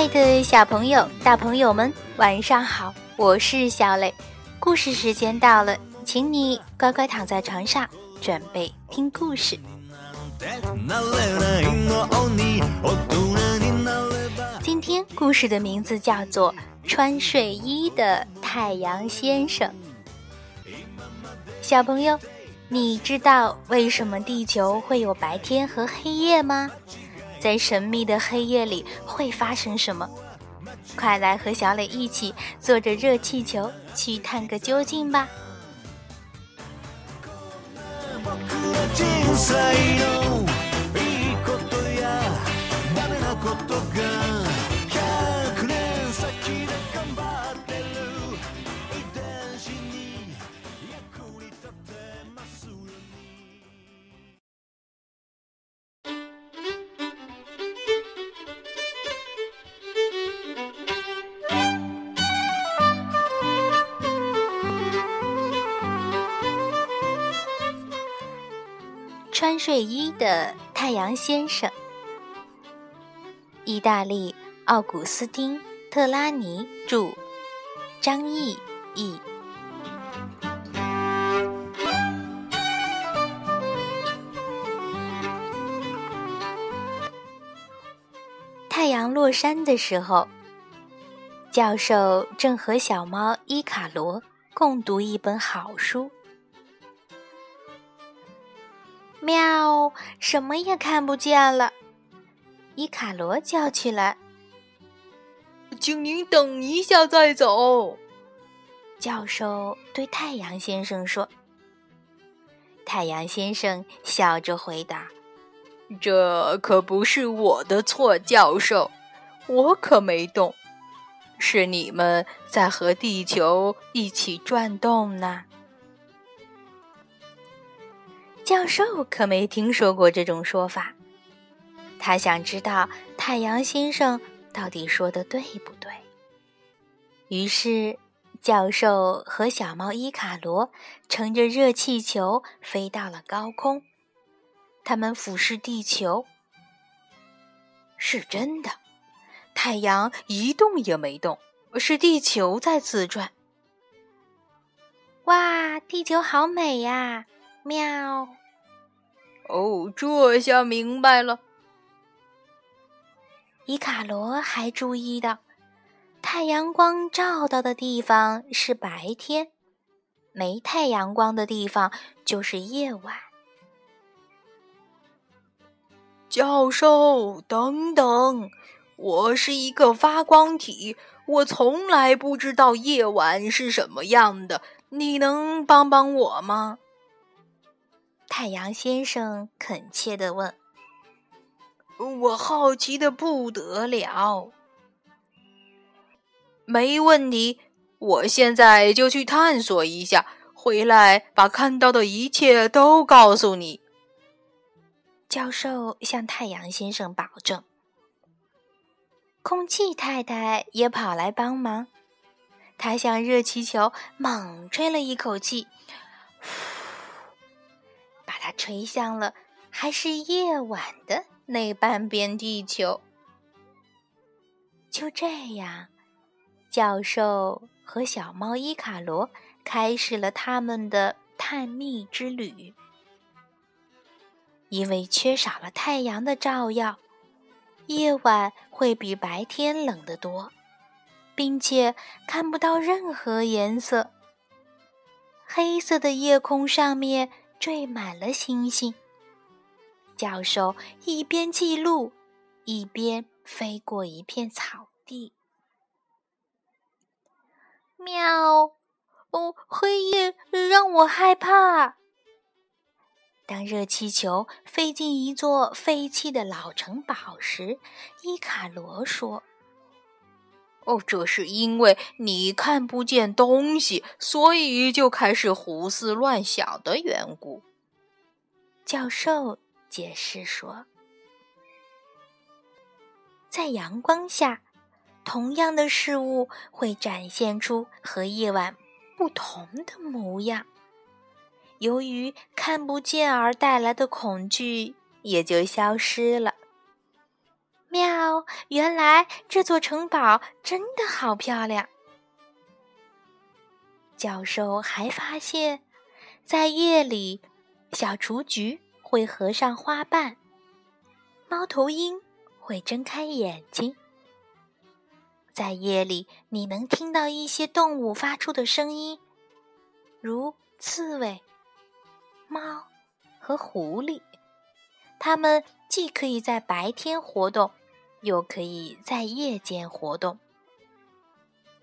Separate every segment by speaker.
Speaker 1: 爱的小朋友、大朋友们，晚上好！我是小磊，故事时间到了，请你乖乖躺在床上，准备听故事。今天故事的名字叫做《穿睡衣的太阳先生》。小朋友，你知道为什么地球会有白天和黑夜吗？在神秘的黑夜里会发生什么？快来和小磊一起坐着热气球去探个究竟吧！穿睡衣的太阳先生，意大利奥古斯丁·特拉尼著，张毅译。太阳落山的时候，教授正和小猫伊卡罗共读一本好书。喵！什么也看不见了。伊卡罗叫起来：“
Speaker 2: 请您等一下再走。”
Speaker 1: 教授对太阳先生说。太阳先生笑着回答：“
Speaker 2: 这可不是我的错，教授，我可没动，是你们在和地球一起转动呢。”
Speaker 1: 教授可没听说过这种说法，他想知道太阳先生到底说的对不对。于是，教授和小猫伊卡罗乘着热气球飞到了高空，他们俯视地球。是真的，太阳一动也没动，是地球在自转。哇，地球好美呀！喵。
Speaker 2: 哦，这下明白了。
Speaker 1: 伊卡罗还注意到，太阳光照到的地方是白天，没太阳光的地方就是夜晚。
Speaker 2: 教授，等等，我是一个发光体，我从来不知道夜晚是什么样的。你能帮帮我吗？
Speaker 1: 太阳先生恳切地问：“
Speaker 2: 我好奇的不得了。”“没问题，我现在就去探索一下，回来把看到的一切都告诉你。”
Speaker 1: 教授向太阳先生保证。空气太太也跑来帮忙，她向热气球猛吹了一口气。它吹向了还是夜晚的那半边地球。就这样，教授和小猫伊卡罗开始了他们的探秘之旅。因为缺少了太阳的照耀，夜晚会比白天冷得多，并且看不到任何颜色。黑色的夜空上面。缀满了星星。教授一边记录，一边飞过一片草地。喵！哦，黑夜让我害怕。当热气球飞进一座废弃的老城堡时，伊卡罗说：“
Speaker 2: 哦，这是因为你看不见东西，所以就开始胡思乱想的缘故。”
Speaker 1: 教授解释说：“在阳光下，同样的事物会展现出和夜晚不同的模样。由于看不见而带来的恐惧也就消失了。喵！原来这座城堡真的好漂亮。教授还发现，在夜里，小雏菊会合上花瓣，猫头鹰会睁开眼睛。在夜里，你能听到一些动物发出的声音，如刺猬、猫和狐狸。它们既可以在白天活动。又可以在夜间活动。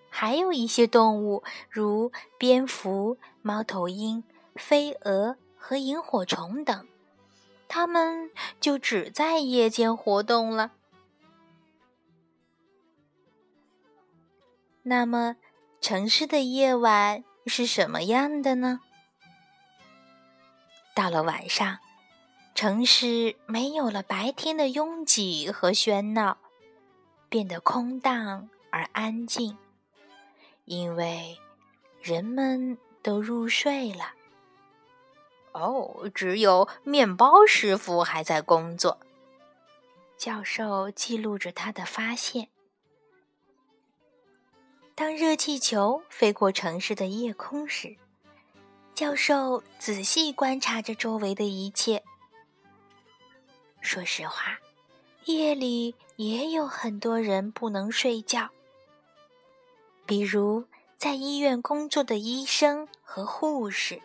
Speaker 1: 还有一些动物，如蝙蝠、猫头鹰、飞蛾和萤火虫等，它们就只在夜间活动了。那么，城市的夜晚是什么样的呢？到了晚上。城市没有了白天的拥挤和喧闹，变得空荡而安静，因为人们都入睡了。
Speaker 2: 哦，只有面包师傅还在工作。
Speaker 1: 教授记录着他的发现。当热气球飞过城市的夜空时，教授仔细观察着周围的一切。说实话，夜里也有很多人不能睡觉，比如在医院工作的医生和护士，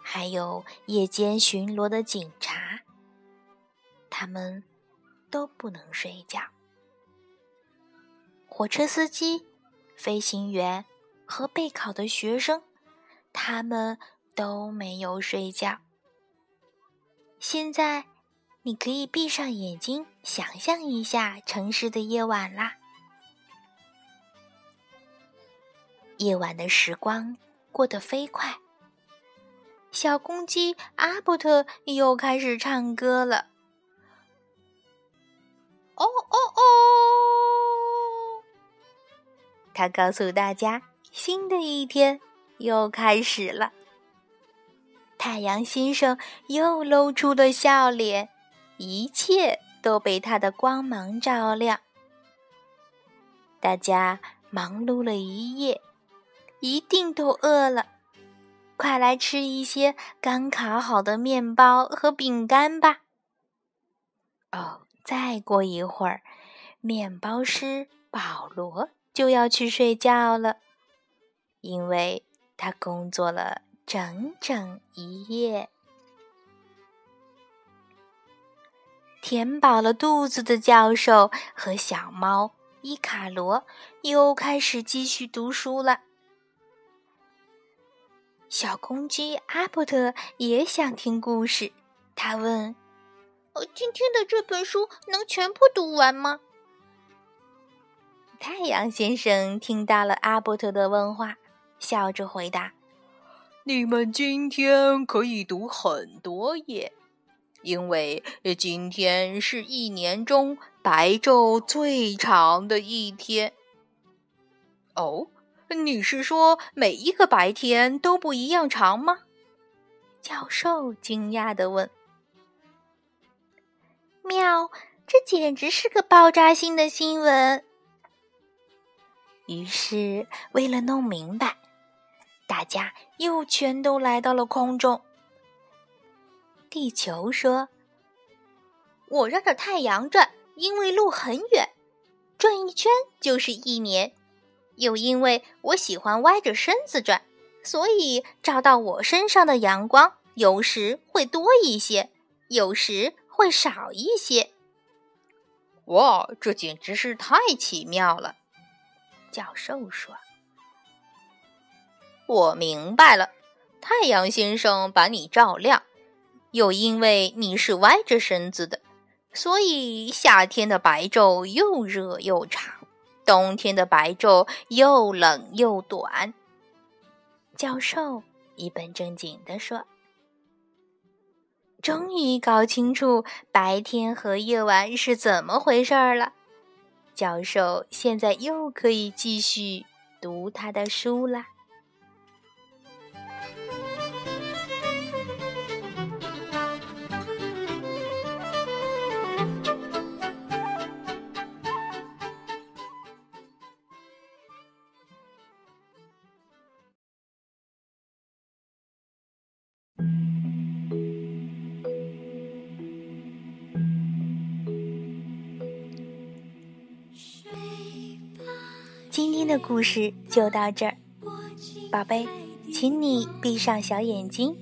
Speaker 1: 还有夜间巡逻的警察，他们都不能睡觉。火车司机、飞行员和备考的学生，他们都没有睡觉。现在。你可以闭上眼睛，想象一下城市的夜晚啦。夜晚的时光过得飞快。小公鸡阿伯特又开始唱歌了。哦哦哦！他告诉大家，新的一天又开始了。太阳先生又露出了笑脸。一切都被它的光芒照亮。大家忙碌了一夜，一定都饿了，快来吃一些刚烤好的面包和饼干吧。哦，再过一会儿，面包师保罗就要去睡觉了，因为他工作了整整一夜。填饱了肚子的教授和小猫伊卡罗又开始继续读书了。小公鸡阿伯特也想听故事，他问：“
Speaker 3: 呃，今天的这本书能全部读完吗？”
Speaker 1: 太阳先生听到了阿伯特的问话，笑着回答：“
Speaker 2: 你们今天可以读很多页。”因为今天是一年中白昼最长的一天。哦，你是说每一个白天都不一样长吗？
Speaker 1: 教授惊讶的问。喵，这简直是个爆炸性的新闻。于是，为了弄明白，大家又全都来到了空中。地球说：“
Speaker 3: 我绕着太阳转，因为路很远，转一圈就是一年。又因为我喜欢歪着身子转，所以照到我身上的阳光有时会多一些，有时会少一些。”
Speaker 2: 哇，这简直是太奇妙了！
Speaker 1: 教授说：“
Speaker 2: 我明白了，太阳先生把你照亮。”又因为你是歪着身子的，所以夏天的白昼又热又长，冬天的白昼又冷又短。
Speaker 1: 教授一本正经地说：“终于搞清楚白天和夜晚是怎么回事儿了。”教授现在又可以继续读他的书了。天的故事就到这儿，宝贝，请你闭上小眼睛，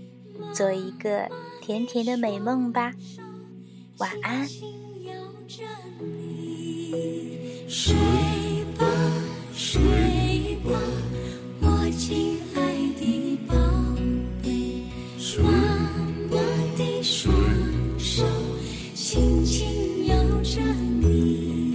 Speaker 1: 做一个甜甜的美梦吧，晚安。睡吧，睡吧，我亲爱的宝贝，妈妈的双手轻轻摇着你，